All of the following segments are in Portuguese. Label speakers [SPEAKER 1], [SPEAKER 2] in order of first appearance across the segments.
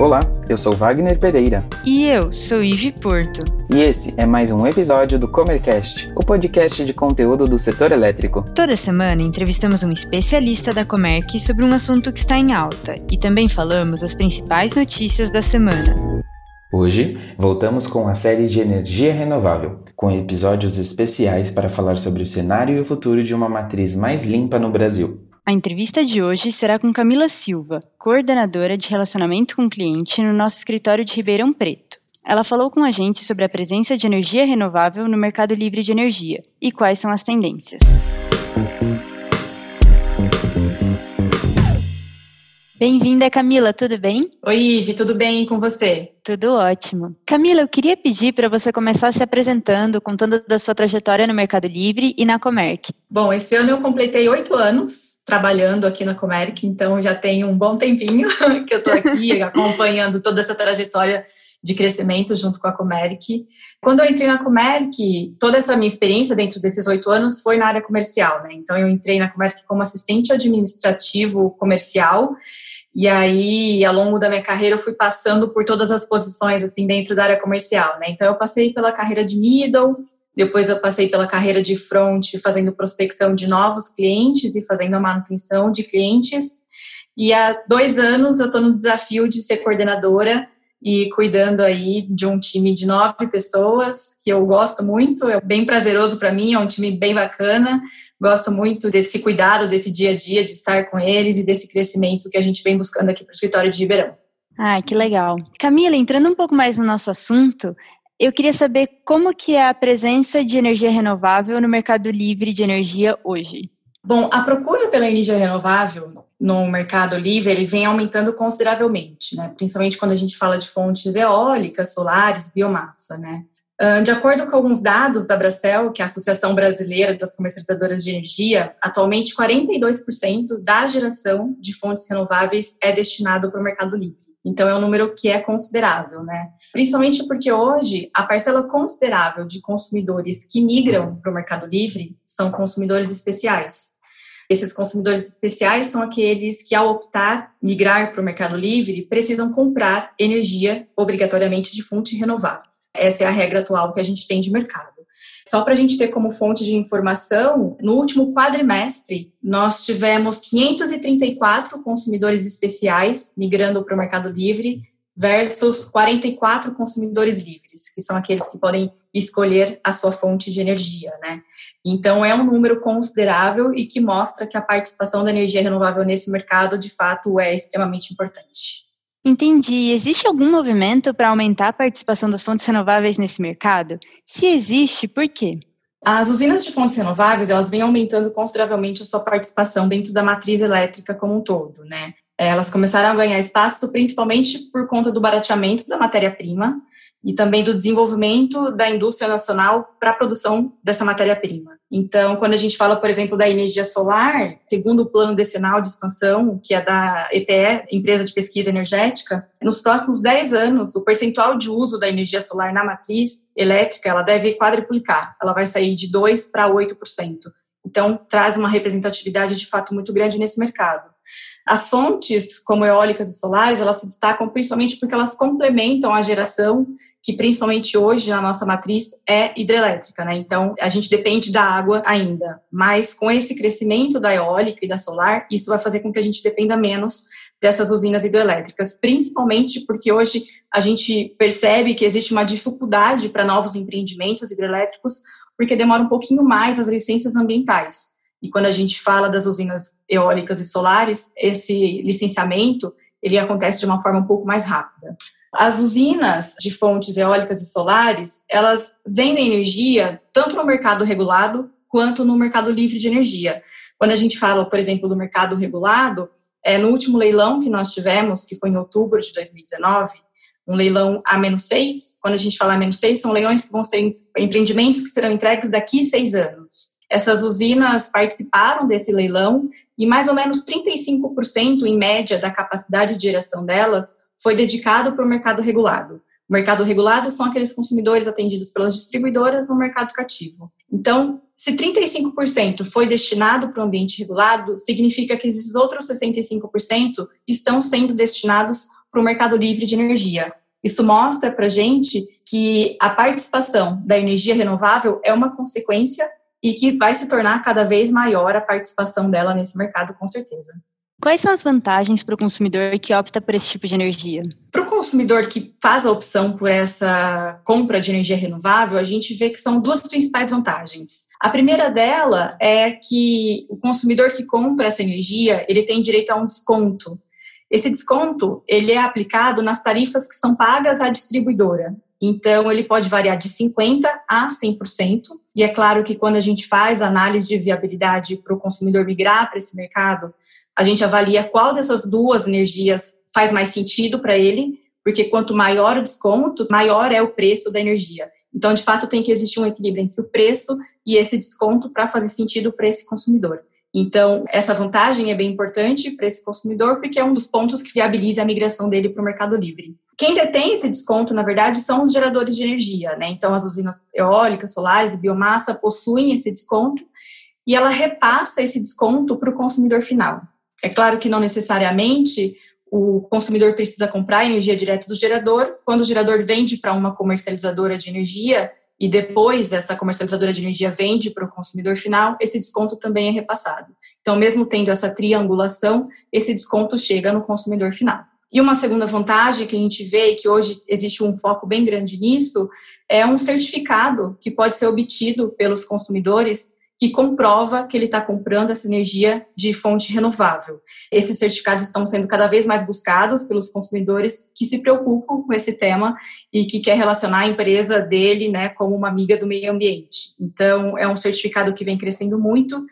[SPEAKER 1] Olá, eu sou Wagner Pereira.
[SPEAKER 2] E eu sou Ive Porto.
[SPEAKER 1] E esse é mais um episódio do Comercast, o podcast de conteúdo do setor elétrico.
[SPEAKER 2] Toda semana entrevistamos um especialista da Comerc sobre um assunto que está em alta e também falamos as principais notícias da semana.
[SPEAKER 1] Hoje, voltamos com a série de energia renovável, com episódios especiais para falar sobre o cenário e o futuro de uma matriz mais limpa no Brasil.
[SPEAKER 2] A entrevista de hoje será com Camila Silva, coordenadora de relacionamento com cliente no nosso escritório de Ribeirão Preto. Ela falou com a gente sobre a presença de energia renovável no mercado livre de energia e quais são as tendências. Bem-vinda, Camila, tudo bem?
[SPEAKER 3] Oi, Ive, tudo bem com você?
[SPEAKER 2] Tudo ótimo. Camila, eu queria pedir para você começar se apresentando, contando da sua trajetória no Mercado Livre e na Comerc.
[SPEAKER 3] Bom, esse ano eu completei oito anos trabalhando aqui na Comerc, então já tem um bom tempinho que eu estou aqui acompanhando toda essa trajetória de crescimento junto com a Comerc. Quando eu entrei na Comerc, toda essa minha experiência dentro desses oito anos foi na área comercial, né? Então eu entrei na Comerc como assistente administrativo comercial e aí, ao longo da minha carreira, eu fui passando por todas as posições, assim, dentro da área comercial, né? Então, eu passei pela carreira de middle, depois eu passei pela carreira de front, fazendo prospecção de novos clientes e fazendo a manutenção de clientes. E há dois anos eu estou no desafio de ser coordenadora e cuidando aí de um time de nove pessoas que eu gosto muito, é bem prazeroso para mim, é um time bem bacana. Gosto muito desse cuidado, desse dia a dia de estar com eles e desse crescimento que a gente vem buscando aqui para o escritório de Ribeirão.
[SPEAKER 2] Ah, que legal. Camila, entrando um pouco mais no nosso assunto, eu queria saber como que é a presença de energia renovável no mercado livre de energia hoje.
[SPEAKER 3] Bom, a procura pela energia renovável no mercado livre, ele vem aumentando consideravelmente, né? Principalmente quando a gente fala de fontes eólicas, solares, biomassa, né? Ah, de acordo com alguns dados da Bracel, que é a Associação Brasileira das Comercializadoras de Energia, atualmente 42% da geração de fontes renováveis é destinado para o mercado livre. Então é um número que é considerável, né? Principalmente porque hoje a parcela considerável de consumidores que migram para o mercado livre são consumidores especiais. Esses consumidores especiais são aqueles que, ao optar migrar para o mercado livre, precisam comprar energia obrigatoriamente de fonte renovável. Essa é a regra atual que a gente tem de mercado. Só para a gente ter como fonte de informação, no último quadrimestre, nós tivemos 534 consumidores especiais migrando para o Mercado Livre versus 44 consumidores livres, que são aqueles que podem escolher a sua fonte de energia, né? Então é um número considerável e que mostra que a participação da energia renovável nesse mercado de fato é extremamente importante.
[SPEAKER 2] Entendi. Existe algum movimento para aumentar a participação das fontes renováveis nesse mercado? Se existe, por quê?
[SPEAKER 3] As usinas de fontes renováveis, elas vêm aumentando consideravelmente a sua participação dentro da matriz elétrica como um todo, né? Elas começaram a ganhar espaço principalmente por conta do barateamento da matéria-prima e também do desenvolvimento da indústria nacional para a produção dessa matéria-prima. Então, quando a gente fala, por exemplo, da energia solar, segundo o plano decenal de expansão, que é da EPE, Empresa de Pesquisa Energética, nos próximos 10 anos, o percentual de uso da energia solar na matriz elétrica, ela deve quadriplicar. Ela vai sair de 2 para 8%. Então, traz uma representatividade de fato muito grande nesse mercado. As fontes, como eólicas e solares, elas se destacam principalmente porque elas complementam a geração que principalmente hoje na nossa matriz é hidrelétrica, né? Então a gente depende da água ainda, mas com esse crescimento da eólica e da solar, isso vai fazer com que a gente dependa menos dessas usinas hidrelétricas, principalmente porque hoje a gente percebe que existe uma dificuldade para novos empreendimentos hidrelétricos, porque demora um pouquinho mais as licenças ambientais. E quando a gente fala das usinas eólicas e solares, esse licenciamento ele acontece de uma forma um pouco mais rápida. As usinas de fontes eólicas e solares, elas vendem energia tanto no mercado regulado quanto no mercado livre de energia. Quando a gente fala, por exemplo, do mercado regulado, é, no último leilão que nós tivemos, que foi em outubro de 2019, um leilão A-6, quando a gente fala A-6, são leilões que vão ser empreendimentos que serão entregues daqui a seis anos. Essas usinas participaram desse leilão e mais ou menos 35% em média da capacidade de geração delas foi dedicado para o mercado regulado. O mercado regulado são aqueles consumidores atendidos pelas distribuidoras no mercado cativo. Então, se 35% foi destinado para o ambiente regulado, significa que esses outros 65% estão sendo destinados para o mercado livre de energia. Isso mostra para a gente que a participação da energia renovável é uma consequência e que vai se tornar cada vez maior a participação dela nesse mercado, com certeza.
[SPEAKER 2] Quais são as vantagens para o consumidor que opta por esse tipo de energia?
[SPEAKER 3] Para o consumidor que faz a opção por essa compra de energia renovável, a gente vê que são duas principais vantagens. A primeira dela é que o consumidor que compra essa energia, ele tem direito a um desconto. Esse desconto, ele é aplicado nas tarifas que são pagas à distribuidora. Então, ele pode variar de 50% a 100%. E é claro que quando a gente faz análise de viabilidade para o consumidor migrar para esse mercado, a gente avalia qual dessas duas energias faz mais sentido para ele, porque quanto maior o desconto, maior é o preço da energia. Então, de fato, tem que existir um equilíbrio entre o preço e esse desconto para fazer sentido para esse consumidor. Então, essa vantagem é bem importante para esse consumidor, porque é um dos pontos que viabiliza a migração dele para o mercado livre. Quem detém esse desconto, na verdade, são os geradores de energia, né? Então, as usinas eólicas, solares e biomassa possuem esse desconto e ela repassa esse desconto para o consumidor final. É claro que não necessariamente o consumidor precisa comprar energia direto do gerador. Quando o gerador vende para uma comercializadora de energia e depois essa comercializadora de energia vende para o consumidor final, esse desconto também é repassado. Então, mesmo tendo essa triangulação, esse desconto chega no consumidor final. E uma segunda vantagem que a gente vê e que hoje existe um foco bem grande nisso é um certificado que pode ser obtido pelos consumidores que comprova que ele está comprando essa energia de fonte renovável. Esses certificados estão sendo cada vez mais buscados pelos consumidores que se preocupam com esse tema e que quer relacionar a empresa dele, né, como uma amiga do meio ambiente. Então, é um certificado que vem crescendo muito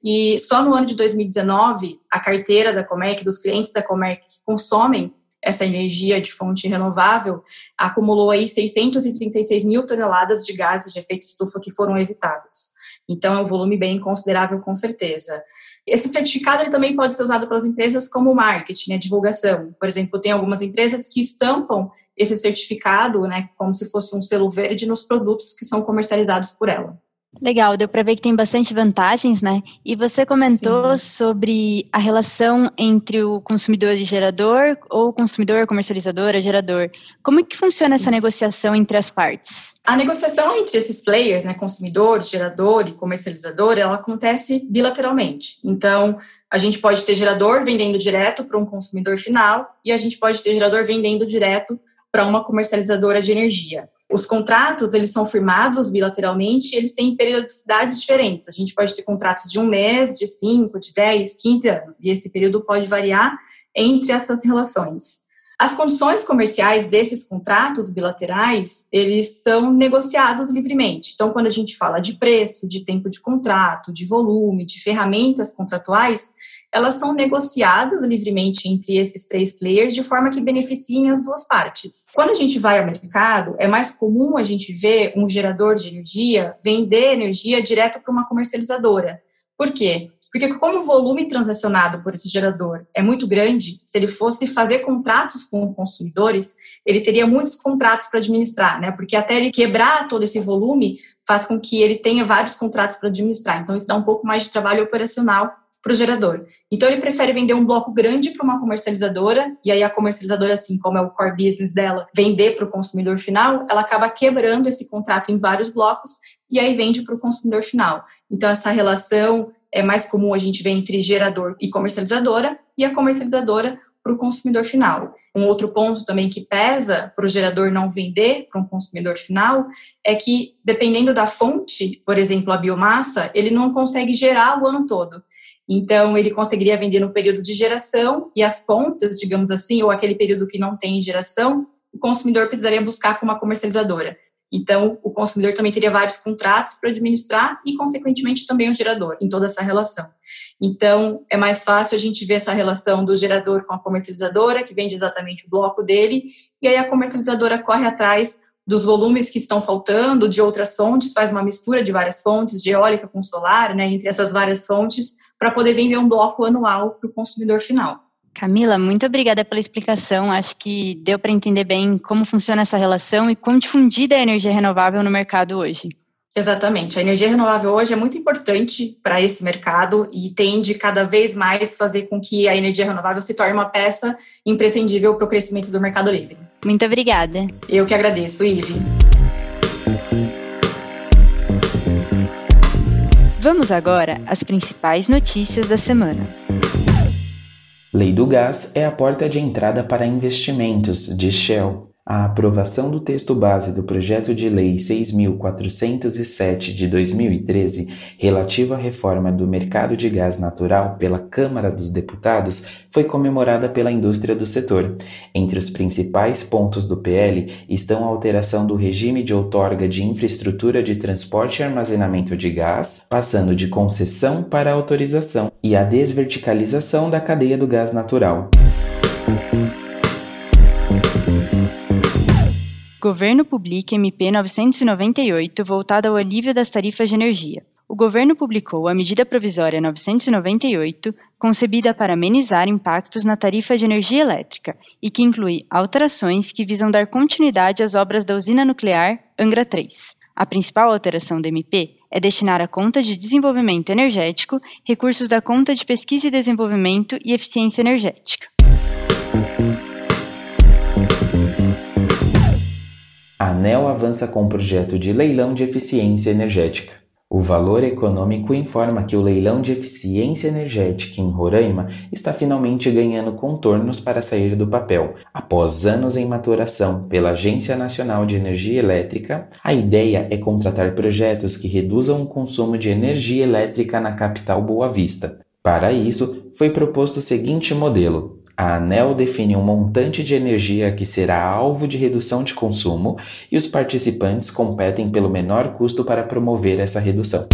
[SPEAKER 3] e só no ano de 2019 a carteira da Comerc, dos clientes da Comerc que consomem essa energia de fonte renovável, acumulou aí 636 mil toneladas de gases de efeito estufa que foram evitados. Então, é um volume bem considerável, com certeza. Esse certificado ele também pode ser usado pelas empresas como marketing, né, divulgação. Por exemplo, tem algumas empresas que estampam esse certificado, né, como se fosse um selo verde nos produtos que são comercializados por ela.
[SPEAKER 2] Legal, deu para ver que tem bastante vantagens, né? E você comentou Sim. sobre a relação entre o consumidor e gerador, ou consumidor, comercializadora, gerador. Como é que funciona essa Isso. negociação entre as partes?
[SPEAKER 3] A negociação entre esses players, né, consumidor, gerador e comercializador, ela acontece bilateralmente. Então, a gente pode ter gerador vendendo direto para um consumidor final e a gente pode ter gerador vendendo direto para uma comercializadora de energia. Os contratos, eles são firmados bilateralmente e eles têm periodicidades diferentes. A gente pode ter contratos de um mês, de cinco, de dez, quinze anos. E esse período pode variar entre essas relações. As condições comerciais desses contratos bilaterais, eles são negociados livremente. Então, quando a gente fala de preço, de tempo de contrato, de volume, de ferramentas contratuais, elas são negociadas livremente entre esses três players de forma que beneficiem as duas partes. Quando a gente vai ao mercado, é mais comum a gente ver um gerador de energia vender energia direto para uma comercializadora. Por quê? Porque como o volume transacionado por esse gerador é muito grande, se ele fosse fazer contratos com consumidores, ele teria muitos contratos para administrar, né? Porque até ele quebrar todo esse volume faz com que ele tenha vários contratos para administrar. Então isso dá um pouco mais de trabalho operacional para o gerador. Então, ele prefere vender um bloco grande para uma comercializadora, e aí a comercializadora, assim como é o core business dela, vender para o consumidor final, ela acaba quebrando esse contrato em vários blocos e aí vende para o consumidor final. Então, essa relação é mais comum a gente ver entre gerador e comercializadora, e a comercializadora para o consumidor final. Um outro ponto também que pesa para o gerador não vender para um consumidor final é que, dependendo da fonte, por exemplo, a biomassa, ele não consegue gerar o ano todo. Então, ele conseguiria vender no período de geração e as pontas, digamos assim, ou aquele período que não tem geração, o consumidor precisaria buscar com uma comercializadora. Então, o consumidor também teria vários contratos para administrar e, consequentemente, também o gerador em toda essa relação. Então, é mais fácil a gente ver essa relação do gerador com a comercializadora, que vende exatamente o bloco dele, e aí a comercializadora corre atrás dos volumes que estão faltando, de outras fontes, faz uma mistura de várias fontes, de eólica com solar, né, entre essas várias fontes, para poder vender um bloco anual para o consumidor final.
[SPEAKER 2] Camila, muito obrigada pela explicação. Acho que deu para entender bem como funciona essa relação e quão difundida é a energia renovável no mercado hoje.
[SPEAKER 3] Exatamente. A energia renovável hoje é muito importante para esse mercado e tende cada vez mais fazer com que a energia renovável se torne uma peça imprescindível para o crescimento do mercado livre.
[SPEAKER 2] Muito obrigada.
[SPEAKER 3] Eu que agradeço, Ive.
[SPEAKER 2] Vamos agora às principais notícias da semana.
[SPEAKER 1] Lei do Gás é a porta de entrada para investimentos, diz Shell. A aprovação do texto base do projeto de lei 6407 de 2013, relativo à reforma do mercado de gás natural pela Câmara dos Deputados, foi comemorada pela indústria do setor. Entre os principais pontos do PL estão a alteração do regime de outorga de infraestrutura de transporte e armazenamento de gás, passando de concessão para autorização, e a desverticalização da cadeia do gás natural.
[SPEAKER 2] Governo publica MP 998 voltada ao alívio das tarifas de energia. O governo publicou a medida provisória 998, concebida para amenizar impactos na tarifa de energia elétrica e que inclui alterações que visam dar continuidade às obras da usina nuclear Angra 3. A principal alteração da MP é destinar à conta de desenvolvimento energético recursos da conta de pesquisa e desenvolvimento e eficiência energética.
[SPEAKER 1] A ANEL avança com o projeto de leilão de eficiência energética. O Valor Econômico informa que o leilão de eficiência energética em Roraima está finalmente ganhando contornos para sair do papel. Após anos em maturação pela Agência Nacional de Energia Elétrica, a ideia é contratar projetos que reduzam o consumo de energia elétrica na capital Boa Vista. Para isso, foi proposto o seguinte modelo: a ANEL define um montante de energia que será alvo de redução de consumo e os participantes competem pelo menor custo para promover essa redução.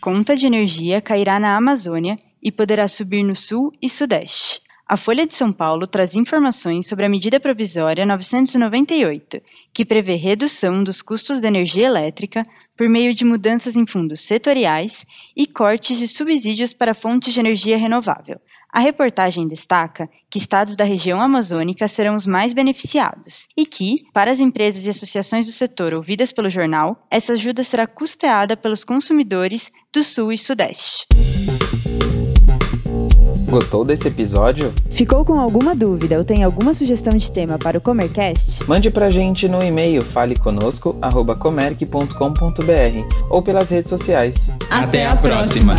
[SPEAKER 2] Conta de energia cairá na Amazônia e poderá subir no Sul e Sudeste. A Folha de São Paulo traz informações sobre a medida provisória 998, que prevê redução dos custos da energia elétrica por meio de mudanças em fundos setoriais e cortes de subsídios para fontes de energia renovável. A reportagem destaca que estados da região amazônica serão os mais beneficiados e que, para as empresas e associações do setor ouvidas pelo jornal, essa ajuda será custeada pelos consumidores do Sul e Sudeste.
[SPEAKER 1] Gostou desse episódio?
[SPEAKER 2] Ficou com alguma dúvida ou tem alguma sugestão de tema para o Comercast?
[SPEAKER 1] Mande pra gente no e-mail faleconosco@comerc.com.br ou pelas redes sociais.
[SPEAKER 4] Até a próxima.